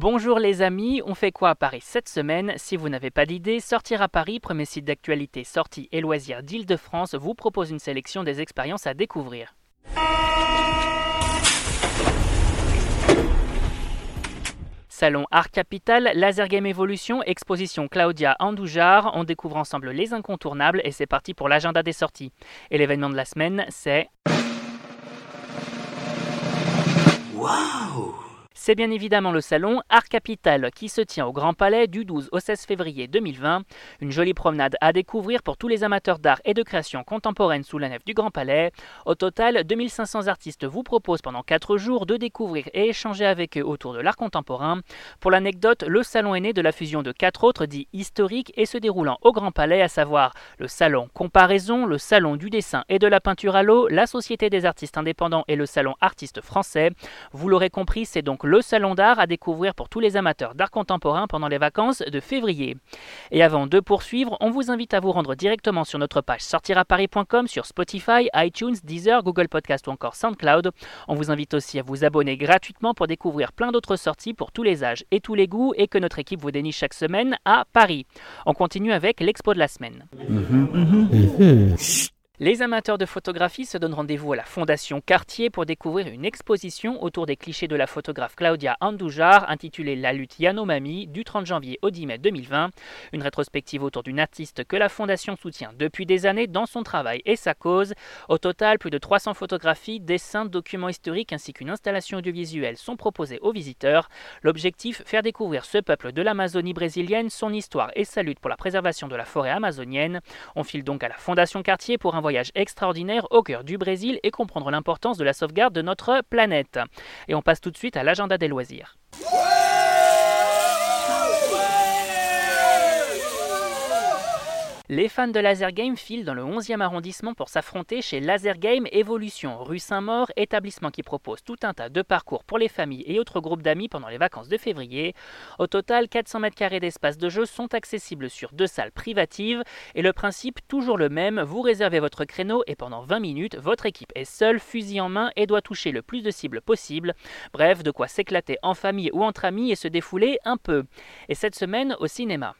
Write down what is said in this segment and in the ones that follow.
Bonjour les amis, on fait quoi à Paris cette semaine? Si vous n'avez pas d'idée, Sortir à Paris, premier site d'actualité sorties et loisirs d'Île-de-France, vous propose une sélection des expériences à découvrir. Salon Art Capital, Laser Game Evolution, exposition Claudia Andoujar. On découvre ensemble les incontournables et c'est parti pour l'agenda des sorties. Et l'événement de la semaine, c'est. C'est bien évidemment le salon Art Capital qui se tient au Grand Palais du 12 au 16 février 2020. Une jolie promenade à découvrir pour tous les amateurs d'art et de création contemporaine sous la nef du Grand Palais. Au total, 2500 artistes vous proposent pendant 4 jours de découvrir et échanger avec eux autour de l'art contemporain. Pour l'anecdote, le salon est né de la fusion de quatre autres dits historiques et se déroulant au Grand Palais, à savoir le salon Comparaison, le salon du dessin et de la peinture à l'eau, la Société des artistes indépendants et le salon artistes français. Vous l'aurez compris, c'est donc le salon d'art à découvrir pour tous les amateurs d'art contemporain pendant les vacances de février. Et avant de poursuivre, on vous invite à vous rendre directement sur notre page sortiraparis.com sur Spotify, iTunes, Deezer, Google Podcast ou encore SoundCloud. On vous invite aussi à vous abonner gratuitement pour découvrir plein d'autres sorties pour tous les âges et tous les goûts et que notre équipe vous déniche chaque semaine à Paris. On continue avec l'expo de la semaine. Les amateurs de photographie se donnent rendez-vous à la Fondation Cartier pour découvrir une exposition autour des clichés de la photographe Claudia Andoujar intitulée La lutte Yanomami du 30 janvier au 10 mai 2020. Une rétrospective autour d'une artiste que la Fondation soutient depuis des années dans son travail et sa cause. Au total, plus de 300 photographies, dessins, documents historiques ainsi qu'une installation audiovisuelle sont proposés aux visiteurs. L'objectif, faire découvrir ce peuple de l'Amazonie brésilienne, son histoire et sa lutte pour la préservation de la forêt amazonienne. On file donc à la Fondation Cartier pour un voyage extraordinaire au cœur du Brésil et comprendre l'importance de la sauvegarde de notre planète. Et on passe tout de suite à l'agenda des loisirs. Les fans de Laser Game filent dans le 11e arrondissement pour s'affronter chez Laser Game Evolution, rue Saint-Maur, établissement qui propose tout un tas de parcours pour les familles et autres groupes d'amis pendant les vacances de février. Au total, 400 mètres carrés d'espace de jeu sont accessibles sur deux salles privatives et le principe toujours le même, vous réservez votre créneau et pendant 20 minutes, votre équipe est seule, fusil en main et doit toucher le plus de cibles possible. Bref, de quoi s'éclater en famille ou entre amis et se défouler un peu. Et cette semaine au cinéma.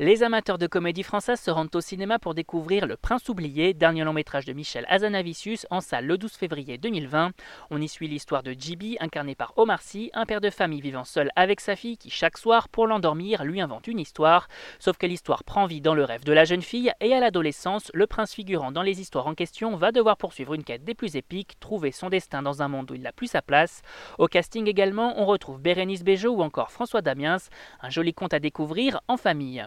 Les amateurs de comédie française se rendent au cinéma pour découvrir Le Prince oublié, dernier long métrage de Michel Azanavicius, en salle le 12 février 2020. On y suit l'histoire de Jibi, incarné par Omar Sy, un père de famille vivant seul avec sa fille qui, chaque soir, pour l'endormir, lui invente une histoire. Sauf que l'histoire prend vie dans le rêve de la jeune fille et à l'adolescence, le prince figurant dans les histoires en question va devoir poursuivre une quête des plus épiques, trouver son destin dans un monde où il n'a plus sa place. Au casting également, on retrouve Bérénice Bejo ou encore François Damiens, un joli conte à découvrir en famille.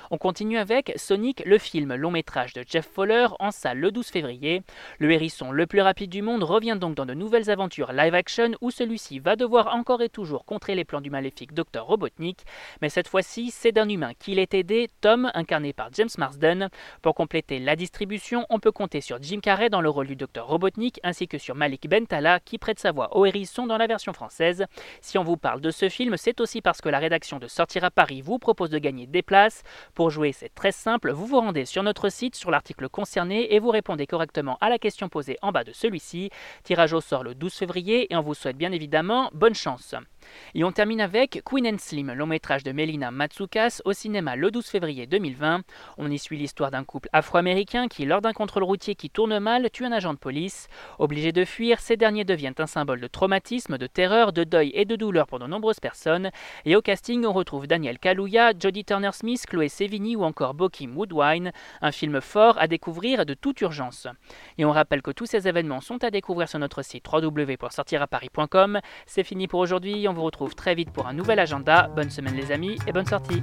On continue avec Sonic, le film long métrage de Jeff Fowler en salle le 12 février. Le hérisson le plus rapide du monde revient donc dans de nouvelles aventures live action où celui-ci va devoir encore et toujours contrer les plans du maléfique Dr Robotnik. Mais cette fois-ci, c'est d'un humain qu'il est aidé, Tom, incarné par James Marsden. Pour compléter la distribution, on peut compter sur Jim Carrey dans le rôle du Dr Robotnik ainsi que sur Malik Bentala qui prête sa voix au hérisson dans la version française. Si on vous parle de ce film, c'est aussi parce que la rédaction de Sortir à Paris vous propose de gagner des places. Pour jouer, c'est très simple, vous vous rendez sur notre site, sur l'article concerné, et vous répondez correctement à la question posée en bas de celui-ci. Tirage au sort le 12 février, et on vous souhaite bien évidemment bonne chance. Et on termine avec Queen and Slim, long métrage de Melina Matsoukas au cinéma le 12 février 2020. On y suit l'histoire d'un couple afro-américain qui, lors d'un contrôle routier qui tourne mal, tue un agent de police. Obligés de fuir, ces derniers deviennent un symbole de traumatisme, de terreur, de deuil et de douleur pour de nombreuses personnes. Et au casting, on retrouve Daniel Kaluuya, Jodie Turner-Smith, Chloé Sevigny ou encore Bokim Woodwine, un film fort à découvrir de toute urgence. Et on rappelle que tous ces événements sont à découvrir sur notre site www.sortiraparis.com. C'est fini pour aujourd'hui, on vous retrouve très vite pour un nouvel agenda. Bonne semaine les amis et bonne sortie